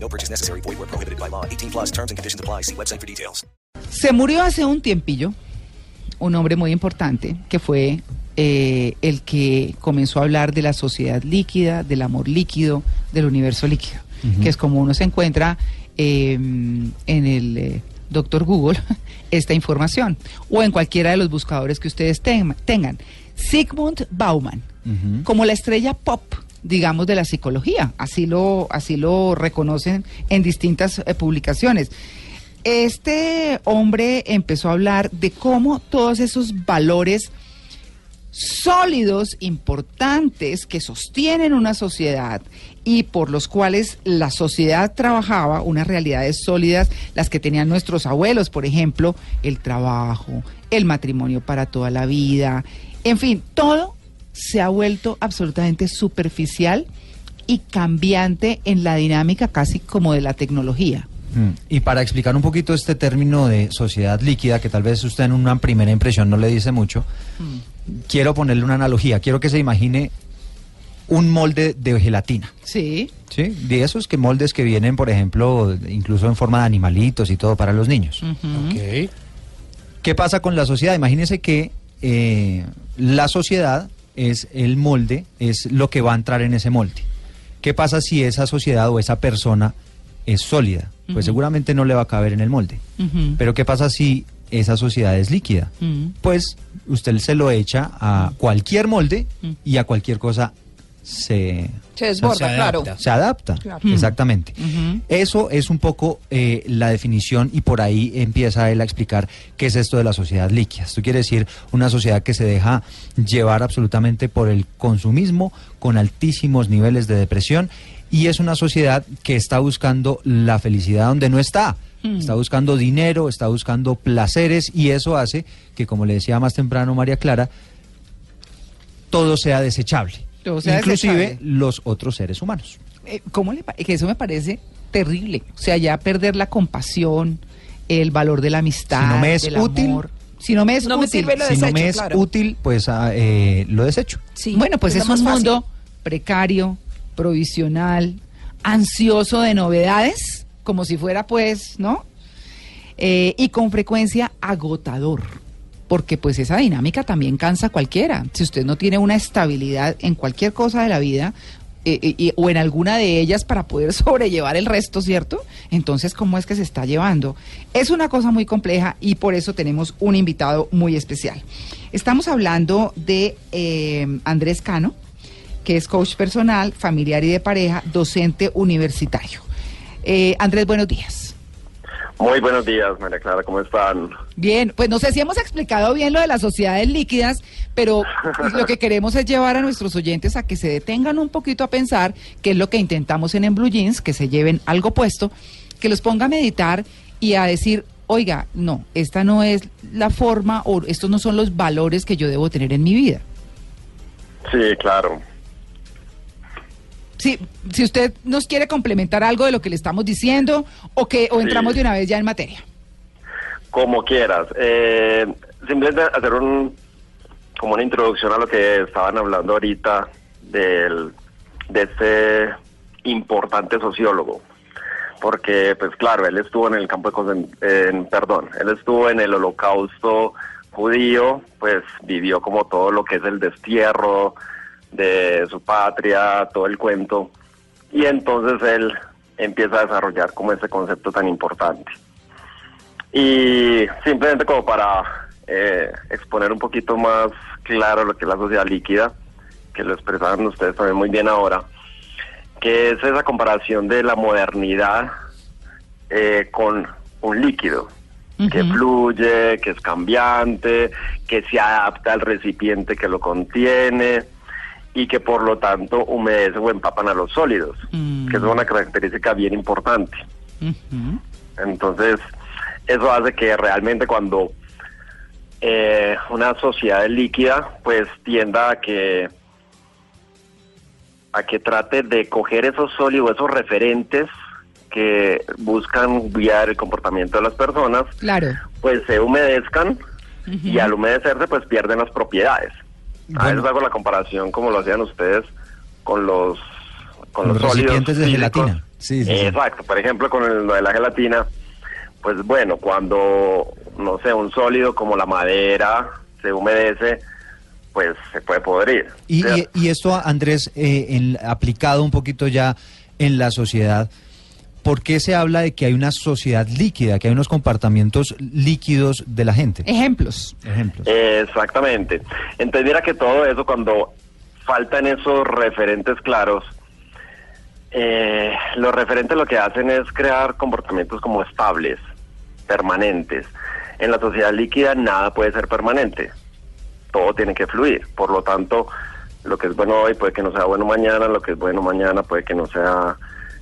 No purchase necessary. Void where prohibited by law. 18 plus terms and conditions apply. See website for details. Se murió hace un tiempillo un hombre muy importante que fue eh, el que comenzó a hablar de la sociedad líquida, del amor líquido, del universo líquido, que es como uno se encuentra eh, en el eh, doctor Google esta información o en cualquiera de los buscadores que ustedes tengan. Sigmund Bauman, como la estrella pop digamos, de la psicología. Así lo, así lo reconocen en distintas eh, publicaciones. Este hombre empezó a hablar de cómo todos esos valores sólidos, importantes, que sostienen una sociedad y por los cuales la sociedad trabajaba, unas realidades sólidas, las que tenían nuestros abuelos, por ejemplo, el trabajo, el matrimonio para toda la vida, en fin, todo se ha vuelto absolutamente superficial y cambiante en la dinámica casi como de la tecnología. Mm. Y para explicar un poquito este término de sociedad líquida, que tal vez usted en una primera impresión no le dice mucho, quiero ponerle una analogía. Quiero que se imagine un molde de gelatina. Sí. ¿Sí? De esos que moldes que vienen, por ejemplo, incluso en forma de animalitos y todo para los niños. ¿Qué pasa con la sociedad? Imagínense que eh, la sociedad es el molde, es lo que va a entrar en ese molde. ¿Qué pasa si esa sociedad o esa persona es sólida? Pues seguramente no le va a caber en el molde. Pero ¿qué pasa si esa sociedad es líquida? Pues usted se lo echa a cualquier molde y a cualquier cosa se, Se desborda, claro. se adapta. Exactamente. Eso es un poco eh, la definición y por ahí empieza él a explicar qué es esto de la sociedad líquida. Esto quiere decir una sociedad que se deja llevar absolutamente por el consumismo con altísimos niveles de depresión y es una sociedad que está buscando la felicidad donde no está. Está buscando dinero, está buscando placeres y eso hace que, como le decía más temprano María Clara, todo sea desechable. Sea inclusive los otros seres humanos. Eh, ¿Cómo le que eso me parece terrible? O sea, ya perder la compasión, el valor de la amistad, Si no me es del útil, amor. Si no me es No me útil. sirve lo si no desecho, me es claro. útil, pues ah, eh, lo desecho. Sí, bueno, pues es es, un fácil. mundo precario, provisional, ansioso de novedades, como si fuera pues, ¿no? Eh, y con frecuencia agotador, porque pues esa dinámica también cansa a cualquiera. Si usted no tiene una estabilidad en cualquier cosa de la vida, eh, eh, o en alguna de ellas para poder sobrellevar el resto, ¿cierto? Entonces, ¿cómo es que se está llevando? Es una cosa muy compleja y por eso tenemos un invitado muy especial. Estamos hablando de eh, Andrés Cano, que es coach personal, familiar y de pareja, docente universitario. Eh, Andrés, buenos días. Muy buenos días, María Clara, ¿cómo están? Bien, pues no sé si hemos explicado bien lo de las sociedades líquidas, pero pues, lo que queremos es llevar a nuestros oyentes a que se detengan un poquito a pensar, que es lo que intentamos en En Blue Jeans, que se lleven algo puesto, que los ponga a meditar y a decir, oiga, no, esta no es la forma o estos no son los valores que yo debo tener en mi vida. Sí, claro. Si, si usted nos quiere complementar algo de lo que le estamos diciendo o que o Sí. entramos de una vez ya en materia. Como quieras. Eh, simplemente hacer un como una introducción a lo que estaban hablando ahorita del de este importante sociólogo. Porque, pues claro, él estuvo en el campo de en, perdón, él estuvo en el holocausto judío, pues vivió como todo lo que es el destierro de su patria, todo el cuento. Y entonces él empieza a desarrollar como ese concepto tan importante. Y simplemente como para eh, exponer un poquito más claro lo que es la sociedad líquida, que lo expresaron ustedes también muy bien ahora, que es esa comparación de la modernidad eh, con un líquido que fluye, que es cambiante, que se adapta al recipiente que lo contiene y que por lo tanto humedece o empapan a los sólidos, Mm. que es una característica bien importante. Entonces, eso hace que realmente cuando eh, una sociedad es líquida, pues tienda a que a que trate de coger esos sólidos, esos referentes que buscan guiar el comportamiento de las personas, Claro. pues se humedezcan y al humedecerse pues pierden las propiedades. A Bueno. veces hago la comparación como lo hacían ustedes con los con Los los, sólidos recipientes de gelatina. Sí, sí, sí. Exacto, por ejemplo con el- lo de la gelatina, pues bueno, cuando no sé, un sólido como la madera se humedece, pues se puede podrir. Y, y- y esto, Andrés, eh, en- aplicado un poquito ya en la sociedad, ¿por qué se habla de que hay una sociedad líquida, que hay unos comportamientos líquidos de la gente? Ejemplos. Ejemplos. Exactamente. Entonces mira que todo eso cuando faltan esos referentes claros, eh, los referentes lo que hacen es crear comportamientos como estables, permanentes. En la sociedad líquida nada puede ser permanente, todo tiene que fluir. Por lo tanto, lo que es bueno hoy puede que no sea bueno mañana, lo que es bueno mañana puede que no sea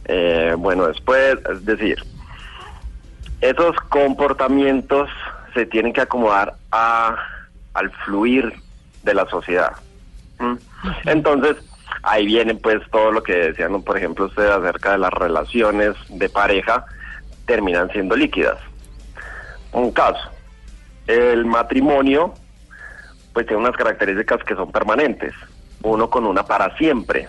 eh, bueno después. Es decir, esos comportamientos se tienen que acomodar a, al fluir de la sociedad. ¿Mm? Entonces, ahí viene pues todo lo que decían, ¿no? por ejemplo, ustedes acerca de las relaciones de pareja, terminan siendo líquidas. Un caso, el matrimonio pues tiene unas características que son permanentes, uno con una para siempre.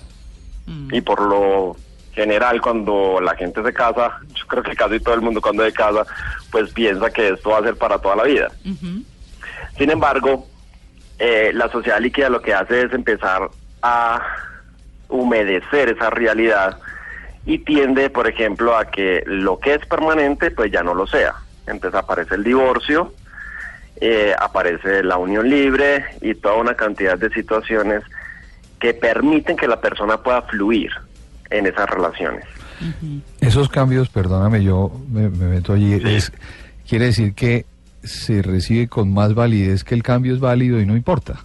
Y por lo general cuando la gente se casa, yo creo que casi todo el mundo cuando se casa, pues piensa que esto va a ser para toda la vida. Sin embargo, eh, la sociedad líquida lo que hace es empezar a humedecer esa realidad y tiende, por ejemplo, a que lo que es permanente, pues ya no lo sea. Entonces aparece el divorcio, eh, aparece la unión libre y toda una cantidad de situaciones que permiten que la persona pueda fluir en esas relaciones. Esos cambios, perdóname, yo me, me meto allí, Sí. es, quiere decir que se recibe con más validez que el cambio es válido y no importa.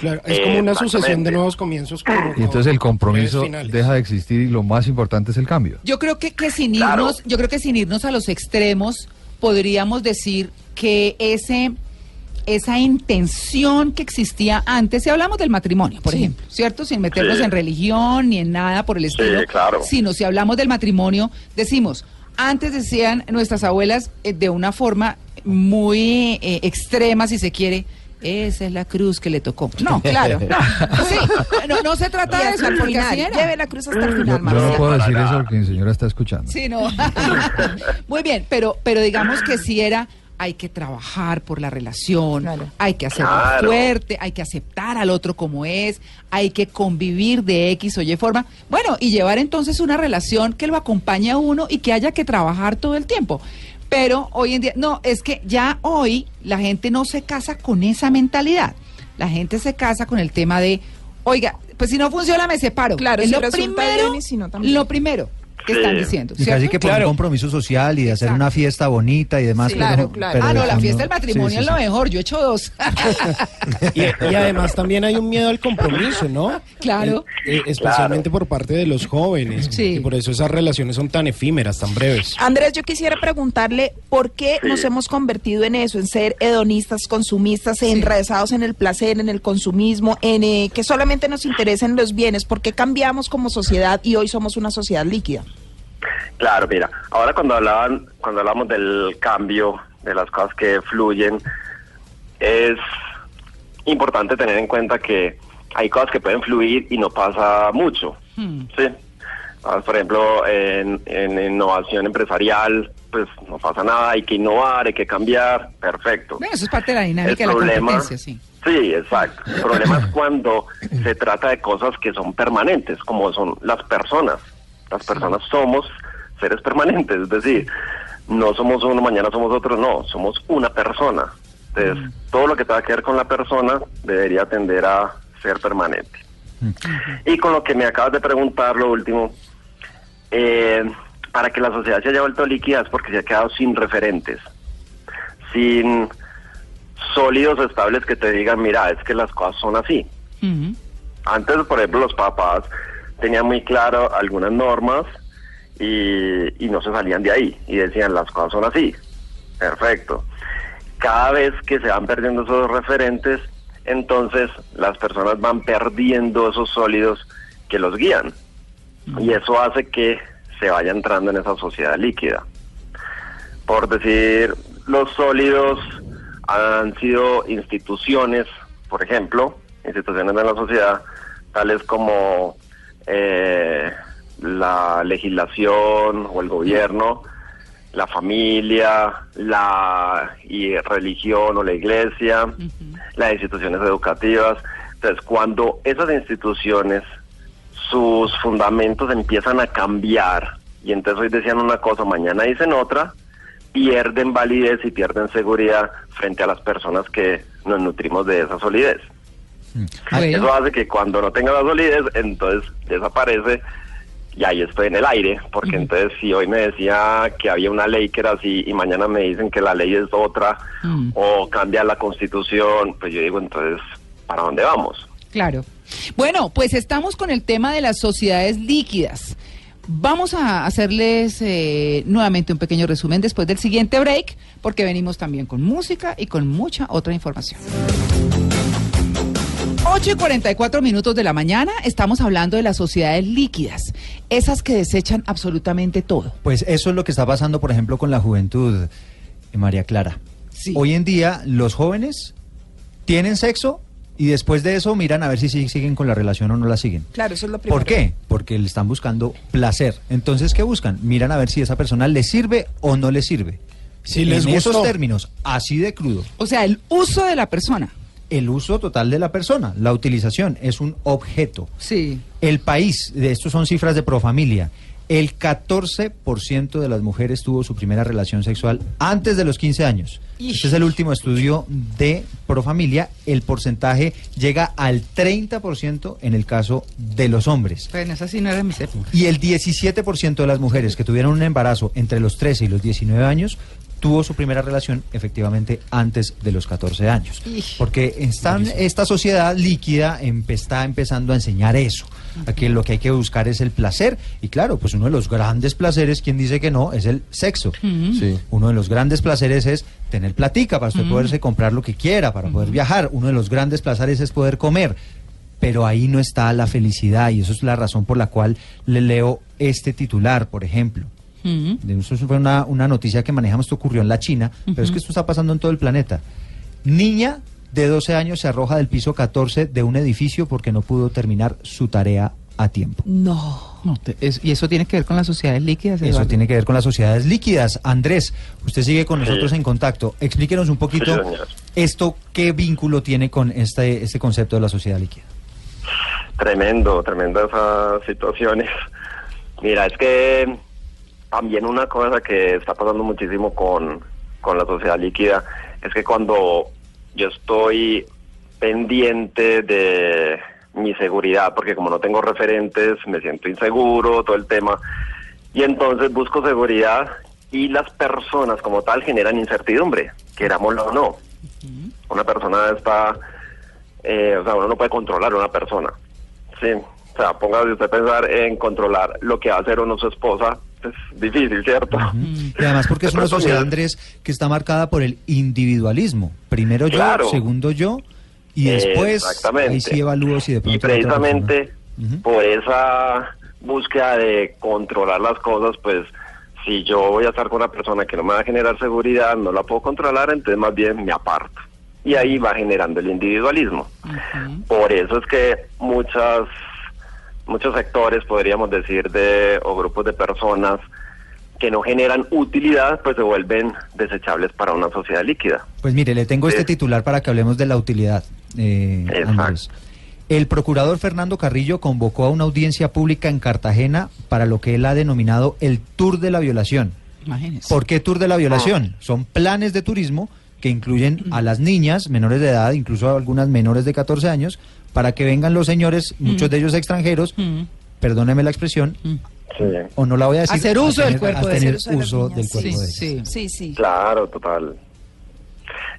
Claro, es como una sucesión de nuevos comienzos. como- Y entonces el compromiso deja de existir y lo más importante es el cambio. Yo creo que, que sin Claro. irnos, yo creo que sin irnos a los extremos, podríamos decir que ese esa intención que existía antes, si hablamos del matrimonio, por Sí. ejemplo, ¿cierto? Sin meternos Sí. en religión ni en nada por el estilo, claro. sino si hablamos del matrimonio, decimos, antes decían nuestras abuelas eh, de una forma muy eh, extrema, si se quiere, esa es la cruz que le tocó. No, claro, no, sí, no, no se trata de eso, el porque final. así era. Lleve la cruz hasta el Yo, final, yo no Marcela. puedo decir eso porque mi señora está escuchando. Sí, no. Muy bien, pero, pero digamos que si era, hay que trabajar por la relación, Claro. hay que hacerlo Claro. fuerte, hay que aceptar al otro como es, hay que convivir de X o Y forma. Bueno, y llevar entonces una relación que lo acompañe a uno y que haya que trabajar todo el tiempo. Pero hoy en día, no, es que ya hoy la gente no se casa con esa mentalidad. La gente se casa con el tema de, oiga, pues si no funciona me separo. Claro, es si lo primero, bien y si no también. lo primero que están diciendo. Y casi ¿cierto? que por Claro. un compromiso social y de hacer Exacto. una fiesta bonita y demás. Sí, pero- claro, claro. pero Ah, no, la fiesta del matrimonio sí, sí, es lo mejor. Yo he hecho dos. Y, y además también hay un miedo al compromiso, ¿no? Claro. Eh, eh, especialmente por parte de los jóvenes. Sí. Y por eso esas relaciones son tan efímeras, tan breves. Andrés, yo quisiera preguntarle por qué Sí. nos hemos convertido en eso, en ser hedonistas, consumistas, enrezados en el placer, en el consumismo, en eh, que solamente nos interesen los bienes. ¿Por qué cambiamos como sociedad y hoy somos una sociedad líquida? Claro, mira, ahora cuando hablaban, cuando hablamos del cambio, de las cosas que fluyen, es importante tener en cuenta que hay cosas que pueden fluir y no pasa mucho, ¿sí? Ah, Por ejemplo, en, en innovación empresarial, pues no pasa nada, hay que innovar, hay que cambiar, perfecto. Bueno, eso es parte de la El dinámica de la competencia, sí. sí, exacto. El problema es cuando se trata de cosas que son permanentes, como son las personas. Las personas somos seres permanentes, es decir, no somos uno, mañana somos otro, no, somos una persona. Entonces, todo lo que tenga que ver con la persona debería tender a ser permanente. Y con lo que me acabas de preguntar, lo último, eh, para que la sociedad se haya vuelto líquida es porque se ha quedado sin referentes, sin sólidos estables que te digan, mira, es que las cosas son así. Ujú. Antes, por ejemplo, los papás tenían muy claro algunas normas y, y no se salían de ahí y decían, las cosas son así. Perfecto. Cada vez que se van perdiendo esos referentes, entonces las personas van perdiendo esos sólidos que los guían. Y eso hace que se vaya entrando en esa sociedad líquida. Por decir, los sólidos han sido instituciones, por ejemplo, instituciones de la sociedad, tales como eh, la legislación o el gobierno, la familia, la y religión o la iglesia, las instituciones educativas. Entonces, cuando esas instituciones, sus fundamentos empiezan a cambiar, y entonces hoy decían una cosa, mañana dicen otra, pierden validez y pierden seguridad frente a las personas que nos nutrimos de esa solidez. Bueno. Eso hace que cuando no tenga la solidez, entonces desaparece y ahí estoy en el aire, porque entonces si hoy me decía que había una ley que era así y mañana me dicen que la ley es otra Mm. o cambia la constitución, pues yo digo entonces, ¿para dónde vamos? Claro. Bueno, pues estamos con el tema de las sociedades líquidas. Vamos a hacerles eh, nuevamente un pequeño resumen después del siguiente break, porque venimos también con música y con mucha otra información. 8 y 44 minutos de la mañana, estamos hablando de las sociedades líquidas, esas que desechan absolutamente todo. Pues eso es lo que está pasando, por ejemplo, con la juventud, eh, María Clara. Sí. Hoy en día los jóvenes tienen sexo y después de eso miran a ver si siguen con la relación o no la siguen. Claro, eso es lo primero. ¿Por qué? Porque le están buscando placer. Entonces, ¿qué buscan? Miran a ver si esa persona les sirve o no les sirve. Si les en esos términos, así de crudo. O sea, el uso de la persona. El uso total de la persona, la utilización, es un objeto. Sí. El país, de estos son cifras de Profamilia, el 14% de las mujeres tuvo su primera relación sexual antes de los 15 años. Este es el último estudio de Profamilia. El porcentaje llega al 30% en el caso de los hombres. Bueno, esa sí no era mi época. Y el 17% de las mujeres que tuvieron un embarazo entre los 13 y los 19 años tuvo su primera relación efectivamente antes de los 14 años. Porque están, esta sociedad líquida empe- está empezando a enseñar eso. Aquí lo que hay que buscar es el placer. Y claro, pues uno de los grandes placeres, quien dice que no, es el sexo. Sí. Uno de los grandes placeres es tener platica para usted poderse comprar lo que quiera, para poder viajar. Uno de los grandes placeres es poder comer. Pero ahí no está la felicidad y eso es la razón por la cual le leo este titular, por ejemplo. De Eso fue una, una noticia que manejamos, esto ocurrió en la China, pero es que esto está pasando en todo el planeta. Niña de 12 años se arroja del piso 14 de un edificio porque no pudo terminar su tarea a tiempo. No. No, te- es- y eso tiene que ver con las sociedades líquidas. Eso tiene que ver con las sociedades líquidas. Andrés, usted sigue con Sí. nosotros en contacto. Explíquenos un poquito Sí, esto, qué vínculo tiene con este, este concepto de la sociedad líquida. Tremendo, tremendo esas situaciones. Mira, es que también una cosa que está pasando muchísimo con, con la sociedad líquida es que cuando yo estoy pendiente de mi seguridad, porque como no tengo referentes, me siento inseguro, todo el tema, y entonces busco seguridad y las personas como tal generan incertidumbre, querámoslo o no. Una persona está, eh, o sea, uno no puede controlar a una persona. Sí, o sea, póngase usted a pensar en controlar lo que va a hacer o no su esposa, es difícil, ¿cierto? Y además porque es una sociedad, Andrés, que está marcada por el individualismo. Primero yo, Claro. segundo yo, y después ahí sí evalúo si de pronto Y precisamente por esa búsqueda de controlar las cosas, pues si yo voy a estar con una persona que no me va a generar seguridad, no la puedo controlar, entonces más bien me aparto. Y ahí va generando el individualismo. Por eso es que muchas muchos sectores, podríamos decir, de o grupos de personas que no generan utilidad, pues se vuelven desechables para una sociedad líquida. Pues mire, le tengo este titular para que hablemos de la utilidad, eh, Exacto. Andrés. El procurador Fernando Carrillo convocó a una audiencia pública en Cartagena para lo que él ha denominado el Tour de la Violación. Imagínese. ¿Por qué Tour de la Violación? Son planes de turismo que incluyen a las niñas menores de edad, incluso a algunas menores de 14 años, para que vengan los señores, muchos de ellos extranjeros, Mm. perdóneme la expresión, Sí. o no la voy a decir. Hacer a uso del cuerpo a de- tener hacer uso de uso del sí, cuerpo de Sí, ellas. sí. Sí, sí. Claro, total.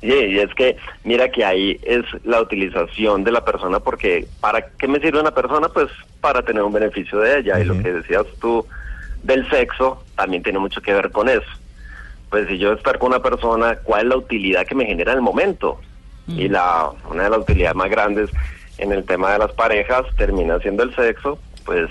Y, y es que, mira que ahí es la utilización de la persona, porque ¿para qué me sirve una persona? Pues para tener un beneficio de ella. Y lo que decías tú del sexo también tiene mucho que ver con eso. pues si yo estar con una persona, ¿cuál es la utilidad que me genera en el momento? Y la una de las utilidades más grandes en el tema de las parejas termina siendo el sexo, pues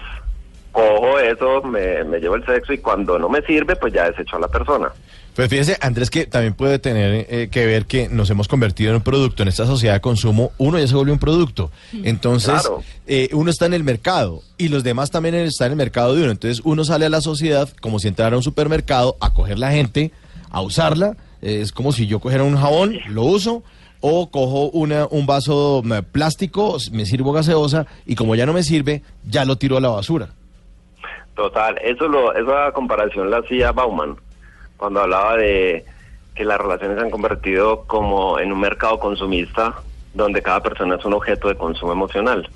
cojo eso, me, me llevo el sexo y cuando no me sirve, pues ya desecho a la persona. Pues fíjese, Andrés, que también puede tener eh, que ver que nos hemos convertido en un producto. En esta sociedad de consumo, uno ya se vuelve un producto. Entonces, Claro. eh, uno está en el mercado y los demás también están en el mercado de uno. Entonces, uno sale a la sociedad como si entrara a un supermercado a coger la gente, a usarla. Eh, es como si yo cogiera un jabón, lo uso, o cojo una, un vaso mm, plástico, me sirvo gaseosa y como ya no me sirve, ya lo tiro a la basura. Total, eso lo, esa comparación la hacía Bauman cuando hablaba de que las relaciones se han convertido como en un mercado consumista donde cada persona es un objeto de consumo emocional.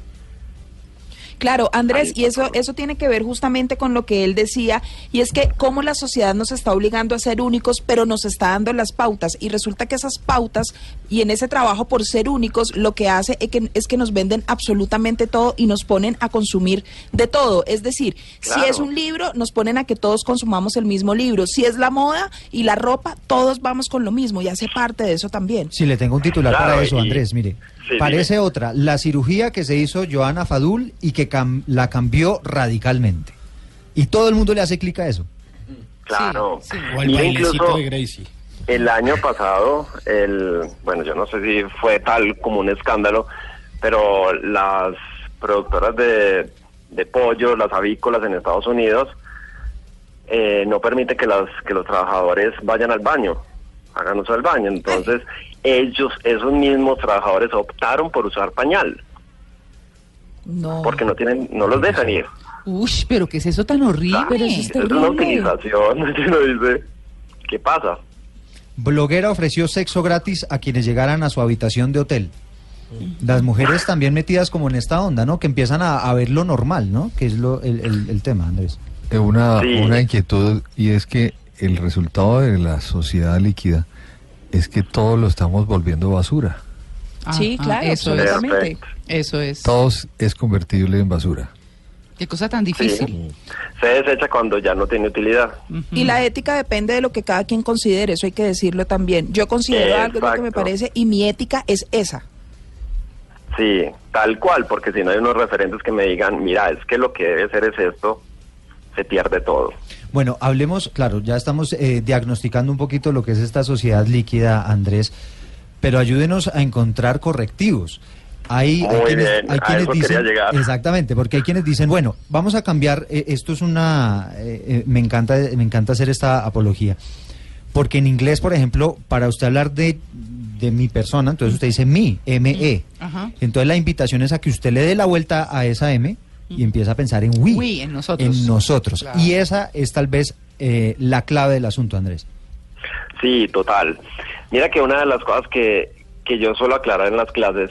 Claro, Andrés, y eso eso tiene que ver justamente con lo que él decía, y es que cómo la sociedad nos está obligando a ser únicos, pero nos está dando las pautas, y resulta que esas pautas, y en ese trabajo por ser únicos, lo que hace es que, es que nos venden absolutamente todo y nos ponen a consumir de todo. Es decir, si es un libro, nos ponen a que todos consumamos el mismo libro. Si es la moda y la ropa, todos vamos con lo mismo, y hace parte de eso también. Sí, le tengo un titular Claro, para eso, y- Andrés, mire. Sí, Parece otra, la cirugía que se hizo Joana Fadul y que cam- la cambió radicalmente. Y todo el mundo le hace clic a eso. Claro. O el incluso de Gracie. el año pasado, el, bueno, yo no sé si fue tal como un escándalo, pero las productoras de, de pollo, las avícolas en Estados Unidos, eh, no permiten que, las, que los trabajadores vayan al baño, hagan uso del baño. Entonces, ellos, esos mismos trabajadores optaron por usar pañal, No. porque no tienen, no los dejan ir. Uy, pero ¿qué es eso tan horrible? Pero eso es Es una utilización, y uno dice, ¿qué pasa? Bloguera ofreció sexo gratis a quienes llegaran a su habitación de hotel. Las mujeres también metidas como en esta onda, ¿no? Que empiezan a, a ver lo normal, ¿no? Que es lo, el, el- el tema, Andrés. Una, Sí. una inquietud y es que el resultado de la sociedad líquida es que todo lo estamos volviendo basura. Sí, claro, eso es. Eso es. Todo es convertible en basura. Qué cosa tan difícil. Se desecha cuando ya no tiene utilidad. Y la ética depende de lo que cada quien considere, eso hay que decirlo también. Yo considero algo que me parece y mi ética es esa. Sí, tal cual, porque si no hay unos referentes que me digan, mira, es que lo que debe ser es esto, se pierde todo. Bueno, hablemos, claro, ya estamos eh, diagnosticando un poquito lo que es esta sociedad líquida, Andrés, pero ayúdenos a encontrar correctivos. Hay, hay Muy quienes, bien, hay a quienes eso quería dicen, llegar. exactamente, porque hay quienes dicen, bueno, vamos a cambiar, eh, esto es una, eh, eh, me encanta, me encanta hacer esta apología, porque en inglés, por ejemplo, para usted hablar de, de mi persona, entonces usted dice mi, M-E, entonces la invitación es a que usted le dé la vuelta a esa M y empieza a pensar en we. We, en nosotros. En nosotros. Claro. Y esa es tal vez eh, la clave del asunto, Andrés. Sí, total. Mira que una de las cosas que, que yo suelo aclarar en las clases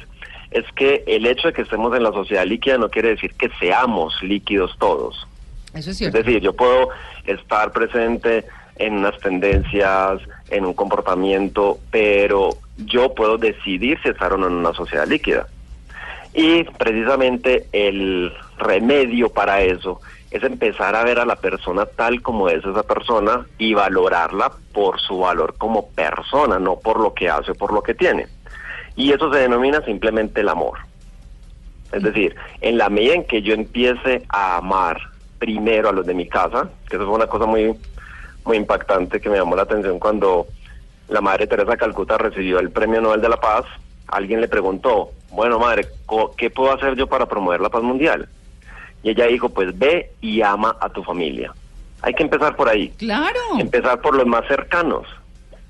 es que el hecho de que estemos en la sociedad líquida no quiere decir que seamos líquidos todos. Eso es Es cierto. decir, yo puedo estar presente en unas tendencias, en un comportamiento, pero yo puedo decidir si estar o no en una sociedad líquida. Y precisamente el remedio para eso es empezar a ver a la persona tal como es esa persona y valorarla por su valor como persona, no por lo que hace o por lo que tiene. Y eso se denomina simplemente el amor. Es decir, en la medida en que yo empiece a amar primero a los de mi casa, que eso fue una cosa muy, muy impactante que me llamó la atención cuando la madre Teresa de Calcuta recibió el Premio Nobel de la Paz, alguien le preguntó, bueno madre, ¿qué puedo hacer yo para promover la paz mundial? Y ella dijo, pues ve y ama a tu familia. Hay que empezar por ahí Claro. empezar por los más cercanos.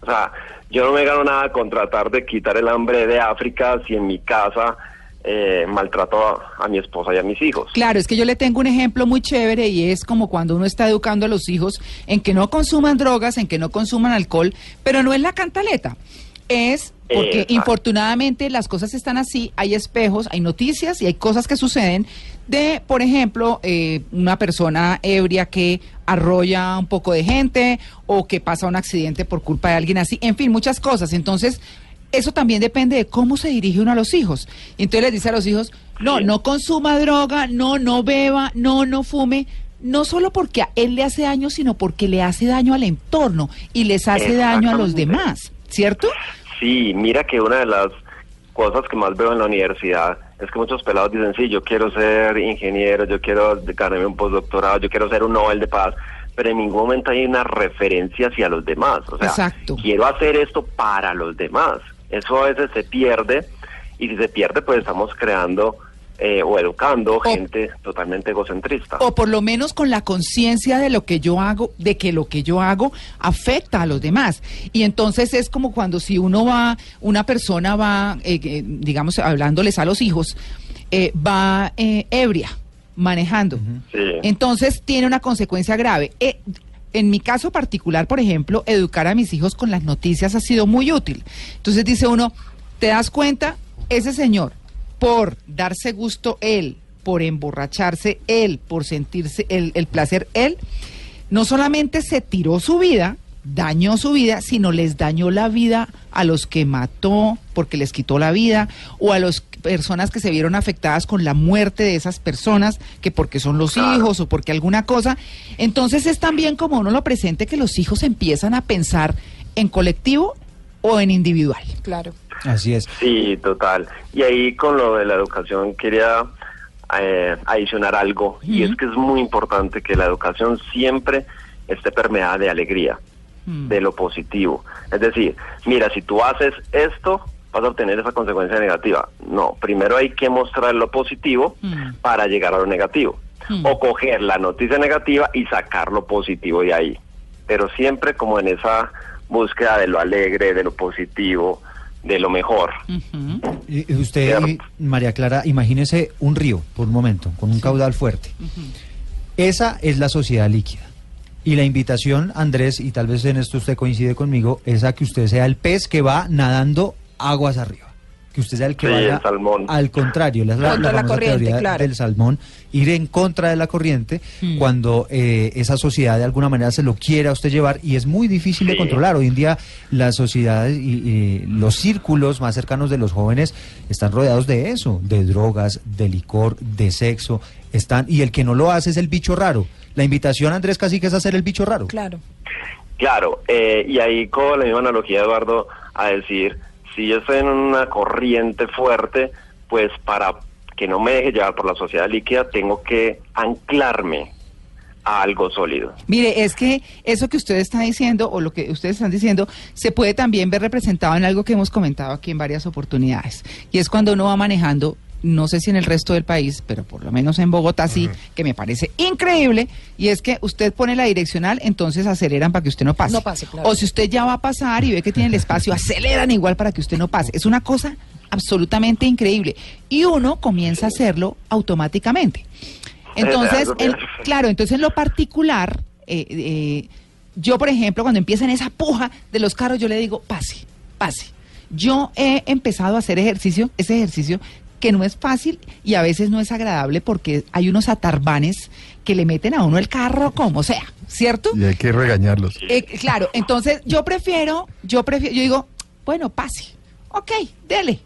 O sea, yo no me gano nada con tratar de quitar el hambre de África si en mi casa eh, maltrato a, a mi esposa y a mis hijos. Claro, es que yo le tengo un ejemplo muy chévere y es como cuando uno está educando a los hijos en que no consuman drogas, en que no consuman alcohol, pero no es la cantaleta. Es porque infortunadamente las cosas están así, hay espejos, hay noticias y hay cosas que suceden de, por ejemplo, eh, una persona ebria que arrolla un poco de gente o que pasa un accidente por culpa de alguien así, en fin, muchas cosas. Entonces, eso también depende de cómo se dirige uno a los hijos. Entonces les dice a los hijos, no, Sí. no consuma droga, no, no beba, no, no fume. no solo porque a él le hace daño, sino porque le hace daño al entorno y les hace daño a los demás, ¿cierto? Sí, mira que una de las cosas que más veo en la universidad es que muchos pelados dicen, sí, yo quiero ser ingeniero, yo quiero ganarme un postdoctorado, yo quiero ser un Nobel de Paz, pero en ningún momento hay una referencia hacia los demás. O sea, Exacto. quiero hacer esto para los demás. Eso a veces se pierde y si se pierde, pues estamos creando eh, o educando gente totalmente egocentrista. O por lo menos con la conciencia de lo que yo hago, de que lo que yo hago afecta a los demás. Y entonces es como cuando si uno va, una persona va, eh, eh, digamos, hablándoles a los hijos, eh, va eh, ebria, manejando. Sí. Entonces tiene una consecuencia grave. Eh, en mi caso particular, por ejemplo, educar a mis hijos con las noticias ha sido muy útil. Entonces dice uno, ¿te das cuenta? Ese señor, por darse gusto él, por emborracharse él, por sentirse el, el placer él, no solamente se tiró su vida, dañó su vida, sino les dañó la vida a los que mató porque les quitó la vida o a las personas que se vieron afectadas con la muerte de esas personas, que porque son los hijos o porque alguna cosa. Entonces es también como uno lo presente que los hijos empiezan a pensar en colectivo o en individual. Claro. Así es. Sí, total. Y ahí con lo de la educación quería eh, adicionar algo, y es que es muy importante que la educación siempre esté permeada de alegría, de lo positivo. Es decir, mira, si tú haces esto, vas a obtener esa consecuencia negativa. No, primero hay que mostrar lo positivo para llegar a lo negativo. O coger la noticia negativa y sacar lo positivo de ahí. Pero siempre como en esa búsqueda de lo alegre, de lo positivo, de lo mejor. Y Usted, Cierto. María Clara, imagínese un río por un momento, con un caudal fuerte. Esa es la sociedad líquida. Y la invitación, Andrés, y tal vez en esto usted coincide conmigo, es a que usted sea el pez que va nadando aguas arriba. Que usted sea el que Sí, vaya el salmón. al contrario, la, la, Contra la corriente, teoría claro. del salmón, ir en contra de la corriente cuando eh, esa sociedad de alguna manera se lo quiera a usted llevar y es muy difícil de controlar. Hoy en día las sociedades y, y los círculos más cercanos de los jóvenes están rodeados de eso, de drogas, de licor, de sexo, están y el que no lo hace es el bicho raro. La invitación, Andrés Cacique, es hacer el bicho raro. Claro. Claro, eh, y ahí con la misma analogía, Eduardo, a decir, si yo estoy en una corriente fuerte, pues para que no me deje llevar por la sociedad líquida, tengo que anclarme a algo sólido. Mire, es que eso que usted está diciendo o lo que ustedes están diciendo se puede también ver representado en algo que hemos comentado aquí en varias oportunidades. Y es cuando uno va manejando, no sé si en el resto del país, pero por lo menos en Bogotá sí, que me parece increíble, y es que usted pone la direccional, entonces aceleran para que usted no pase. No pase, claro. O si usted ya va a pasar y ve que tiene el espacio, aceleran igual para que usted no pase. Es una cosa absolutamente increíble. Y uno comienza a hacerlo automáticamente. Entonces, claro, entonces en lo particular, eh, eh, yo por ejemplo, cuando empiezan esa puja de los carros, yo le digo, pase, pase. Yo he empezado a hacer ejercicio, ese ejercicio que no es fácil y a veces no es agradable porque hay unos atarbanes que le meten a uno el carro como sea, ¿cierto? Y hay que regañarlos. Eh, claro, entonces yo prefiero, yo prefiero, yo digo, bueno, pase, ok, dele.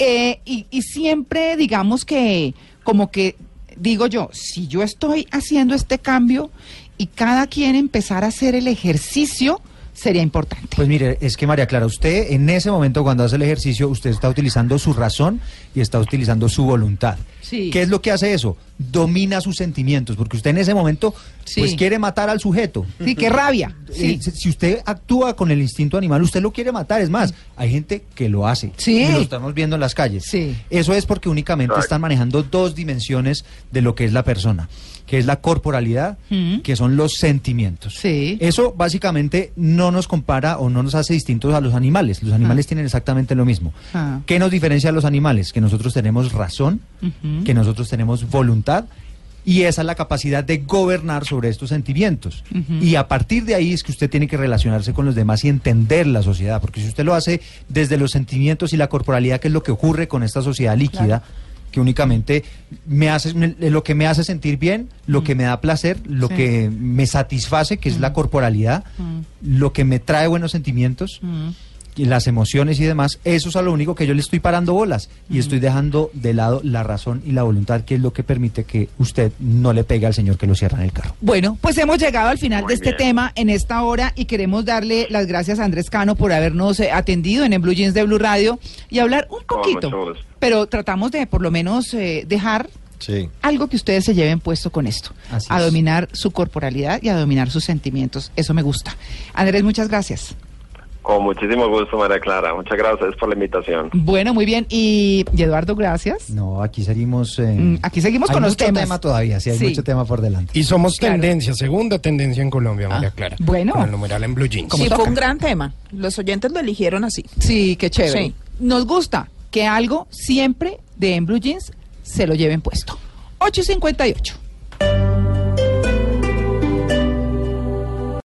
Eh, y, y siempre digamos que, como que digo yo, si yo estoy haciendo este cambio y cada quien empezar a hacer el ejercicio, sería importante. Pues mire, es que María Clara, usted en ese momento cuando hace el ejercicio, usted está utilizando su razón y está utilizando su voluntad. Sí. ¿Qué es lo que hace eso? Domina sus sentimientos, porque usted en ese momento Sí. pues quiere matar al sujeto. Sí, qué rabia. Eh, Sí. si- si usted actúa con el instinto animal, usted lo quiere matar. Es más, hay gente que lo hace. Sí. Y lo estamos viendo en las calles. Sí. Eso es porque únicamente están manejando dos dimensiones de lo que es la persona, que es la corporalidad, Mm. que son los sentimientos. Sí. Eso básicamente no nos compara o no nos hace distintos a los animales. Los animales tienen exactamente lo mismo. Ah. ¿Qué nos diferencia a los animales? Que nosotros tenemos razón, que nosotros tenemos voluntad y esa es la capacidad de gobernar sobre estos sentimientos. Y a partir de ahí es que usted tiene que relacionarse con los demás y entender la sociedad, porque si usted lo hace desde los sentimientos y la corporalidad, que es lo que ocurre con esta sociedad líquida, que únicamente me hace me- lo que me hace sentir bien, lo que me da placer, lo Sí. que me satisface, que es la corporalidad, Mm. lo que me trae buenos sentimitos, Mm. Y las emociones y demás, eso es a lo único que yo le estoy parando bolas y estoy dejando de lado la razón y la voluntad, que es lo que permite que usted no le pegue al señor que lo cierra en el carro. Bueno, pues hemos llegado al final Muy de este bien. tema en esta hora y queremos darle las gracias a Andrés Cano por habernos eh, atendido en el Blue Jeans de Blue Radio y hablar un poquito. Pero tratamos de por lo menos eh, dejar Sí. algo que ustedes se lleven puesto con esto, Así a es. dominar su corporalidad y a dominar sus sentimientos. Eso me gusta. Andrés, muchas gracias. Con muchísimo gusto, María Clara. Muchas gracias por la invitación. Bueno, muy bien. Y, y Eduardo, gracias. No, aquí seguimos. eh, Mm, aquí seguimos hay con los mucho temas. tema todavía, sí, hay Sí. mucho tema por delante. Y somos Claro. tendencia, segunda tendencia en Colombia, María Clara. bueno. Con el numeral en Blue Jeans. Sí, toca? fue un gran tema. Los oyentes lo eligieron así. Sí, qué chévere. Sí. Nos gusta que algo siempre de En Blue Jeans se lo lleven puesto. 8.58.